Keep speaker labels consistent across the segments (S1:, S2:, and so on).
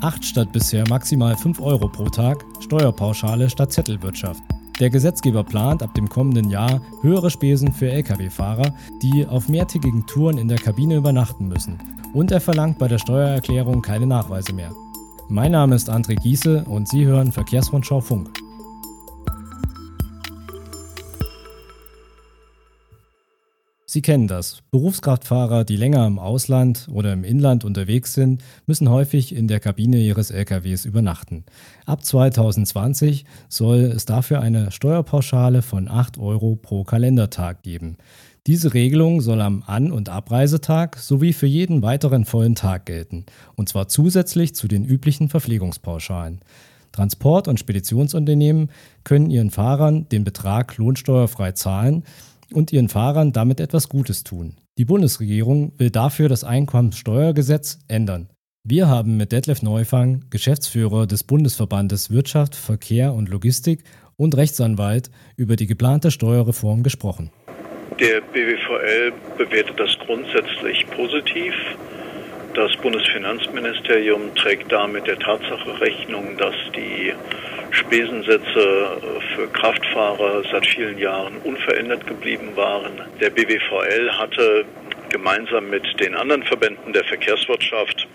S1: 8 statt bisher maximal 5 Euro pro Tag, Steuerpauschale statt Zettelwirtschaft. Der Gesetzgeber plant ab dem kommenden Jahr höhere Spesen für Lkw-Fahrer, die auf mehrtägigen Touren in der Kabine übernachten müssen. Und er verlangt bei der Steuererklärung keine Nachweise mehr. Mein Name ist André Giese und Sie hören Verkehrsrundschau Funk. Sie kennen das. Berufskraftfahrer, die länger im Ausland oder im Inland unterwegs sind, müssen häufig in der Kabine ihres LKWs übernachten. Ab 2020 soll es dafür eine Steuerpauschale von 8 Euro pro Kalendertag geben. Diese Regelung soll am An- und Abreisetag sowie für jeden weiteren vollen Tag gelten, und zwar zusätzlich zu den üblichen Verpflegungspauschalen. Transport- und Speditionsunternehmen können ihren Fahrern den Betrag lohnsteuerfrei zahlen, und ihren Fahrern damit etwas Gutes tun. Die Bundesregierung will dafür das Einkommenssteuergesetz ändern. Wir haben mit Detlef Neufang, Geschäftsführer des Bundesverbandes Wirtschaft, Verkehr und Logistik und Rechtsanwalt, über die geplante Steuerreform gesprochen.
S2: Der BWVL bewertet das grundsätzlich positiv. Das Bundesfinanzministerium trägt damit der Tatsache Rechnung, dass die Spesensätze für Kraftfahrer seit vielen Jahren unverändert geblieben waren. Der BWVL hatte gemeinsam mit den anderen Verbänden der Verkehrswirtschaft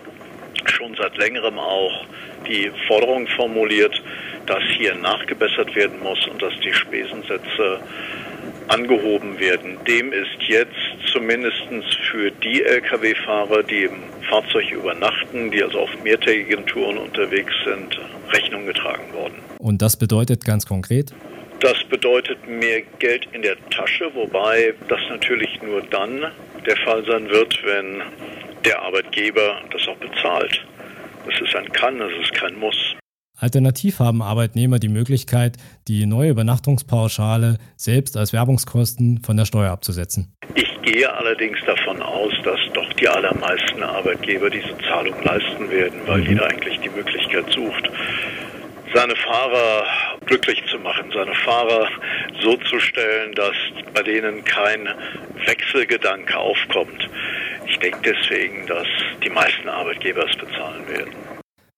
S2: schon seit längerem auch die Forderung formuliert, dass hier nachgebessert werden muss und dass die Spesensätze angehoben werden. Dem ist jetzt zumindest für die Lkw-Fahrer, die im Fahrzeug übernachten, die also auf mehrtägigen Touren unterwegs sind, Rechnung getragen worden.
S1: Und das bedeutet ganz konkret?
S2: Das bedeutet mehr Geld in der Tasche, wobei das natürlich nur dann der Fall sein wird, wenn der Arbeitgeber das auch bezahlt. Das ist ein Kann, das ist kein Muss.
S1: Alternativ haben Arbeitnehmer die Möglichkeit, die neue Übernachtungspauschale selbst als Werbungskosten von der Steuer abzusetzen.
S2: Ich gehe allerdings davon aus, dass doch die allermeisten Arbeitgeber diese Zahlung leisten werden, weil mhm. jeder eigentlich die Möglichkeit sucht, seine Fahrer glücklich zu machen, seine Fahrer so zu stellen, dass bei denen kein Wechselgedanke aufkommt. Ich denke deswegen, dass die meisten Arbeitgeber es bezahlen werden.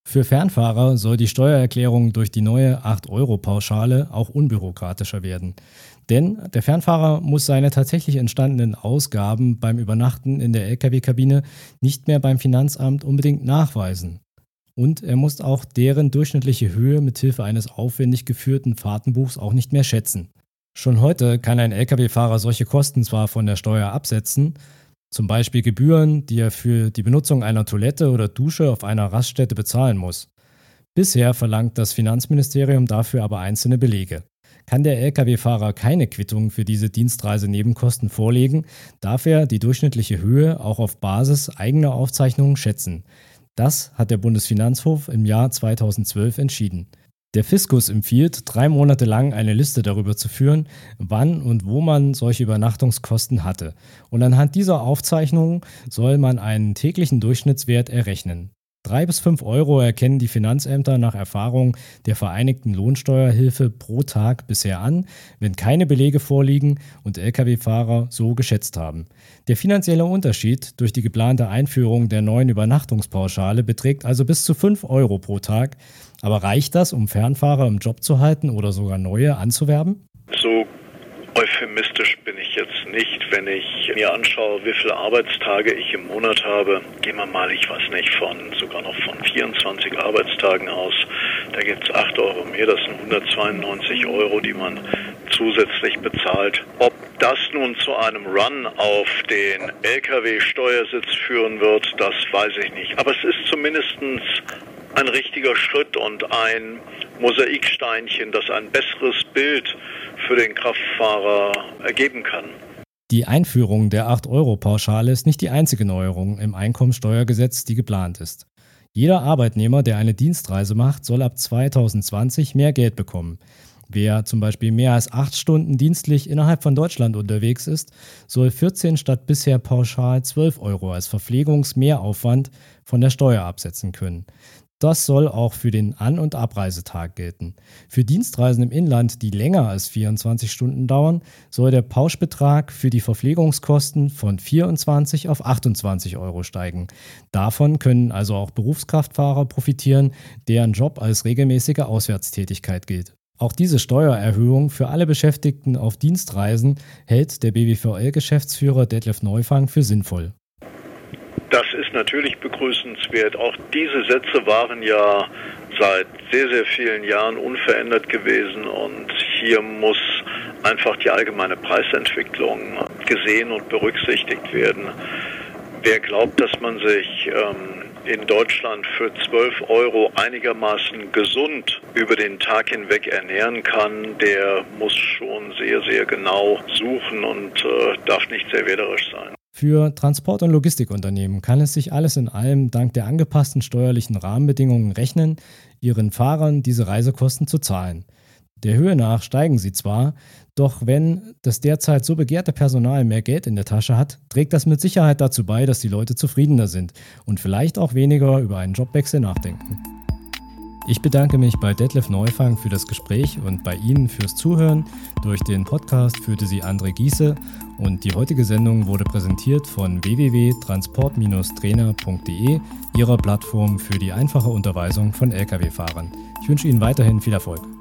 S1: Für Fernfahrer soll die Steuererklärung durch die neue 8-Euro-Pauschale auch unbürokratischer werden. Denn der Fernfahrer muss seine tatsächlich entstandenen Ausgaben beim Übernachten in der Lkw-Kabine nicht mehr beim Finanzamt unbedingt nachweisen. Und er muss auch deren durchschnittliche Höhe mithilfe eines aufwendig geführten Fahrtenbuchs auch nicht mehr schätzen. Schon heute kann ein Lkw-Fahrer solche Kosten zwar von der Steuer absetzen, zum Beispiel Gebühren, die er für die Benutzung einer Toilette oder Dusche auf einer Raststätte bezahlen muss. Bisher verlangt das Finanzministerium dafür aber einzelne Belege. Kann der Lkw-Fahrer keine Quittung für diese Dienstreisenebenkosten vorlegen, darf er die durchschnittliche Höhe auch auf Basis eigener Aufzeichnungen schätzen. Das hat der Bundesfinanzhof im Jahr 2012 entschieden. Der Fiskus empfiehlt, drei Monate lang eine Liste darüber zu führen, wann und wo man solche Übernachtungskosten hatte. Und anhand dieser Aufzeichnungen soll man einen täglichen Durchschnittswert errechnen. Drei bis fünf Euro erkennen die Finanzämter nach Erfahrung der Vereinigten Lohnsteuerhilfe pro Tag bisher an, wenn keine Belege vorliegen und Lkw-Fahrer so geschätzt haben. Der finanzielle Unterschied durch die geplante Einführung der neuen Übernachtungspauschale beträgt also bis zu fünf Euro pro Tag. Aber reicht das, um Fernfahrer im Job zu halten oder sogar neue anzuwerben?
S2: So euphemistisch bin ich jetzt nicht, wenn ich mir anschaue, wie viele Arbeitstage ich im Monat habe. Gehen wir mal, ich weiß nicht, von sogar noch von 24 Arbeitstagen aus. Da gibt es 8 Euro mehr, das sind 192 Euro, die man zusätzlich bezahlt. Ob das nun zu einem Run auf den Lkw-Steuersitz führen wird, das weiß ich nicht. Aber es ist zumindest ein richtiger Schritt und ein Mosaiksteinchen, das ein besseres Bild für den Kraftfahrer ergeben kann.
S1: Die Einführung der 8-Euro-Pauschale ist nicht die einzige Neuerung im Einkommensteuergesetz, die geplant ist. Jeder Arbeitnehmer, der eine Dienstreise macht, soll ab 2020 mehr Geld bekommen. Wer zum Beispiel mehr als acht Stunden dienstlich innerhalb von Deutschland unterwegs ist, soll 14 statt bisher pauschal 12 Euro als Verpflegungsmehraufwand von der Steuer absetzen können. Das soll auch für den An- und Abreisetag gelten. Für Dienstreisen im Inland, die länger als 24 Stunden dauern, soll der Pauschbetrag für die Verpflegungskosten von 24 auf 28 Euro steigen. Davon können also auch Berufskraftfahrer profitieren, deren Job als regelmäßige Auswärtstätigkeit gilt. Auch diese Steuererhöhung für alle Beschäftigten auf Dienstreisen hält der BWVL-Geschäftsführer Detlef Neufang für sinnvoll.
S2: Das ist natürlich begrüßenswert. Auch diese Sätze waren ja seit sehr, sehr vielen Jahren unverändert gewesen und hier muss einfach die allgemeine Preisentwicklung gesehen und berücksichtigt werden. Wer glaubt, dass man sich ähm, in Deutschland für 12 Euro einigermaßen gesund über den Tag hinweg ernähren kann, der muss schon sehr, sehr genau suchen und äh, darf nicht sehr wählerisch sein.
S1: Für Transport- und Logistikunternehmen kann es sich alles in allem dank der angepassten steuerlichen Rahmenbedingungen rechnen, ihren Fahrern diese Reisekosten zu zahlen. Der Höhe nach steigen sie zwar, doch wenn das derzeit so begehrte Personal mehr Geld in der Tasche hat, trägt das mit Sicherheit dazu bei, dass die Leute zufriedener sind und vielleicht auch weniger über einen Jobwechsel nachdenken. Ich bedanke mich bei Detlef Neufang für das Gespräch und bei Ihnen fürs Zuhören. Durch den Podcast führte sie André Giese und die heutige Sendung wurde präsentiert von www.transport-trainer.de, ihrer Plattform für die einfache Unterweisung von Lkw-Fahrern. Ich wünsche Ihnen weiterhin viel Erfolg.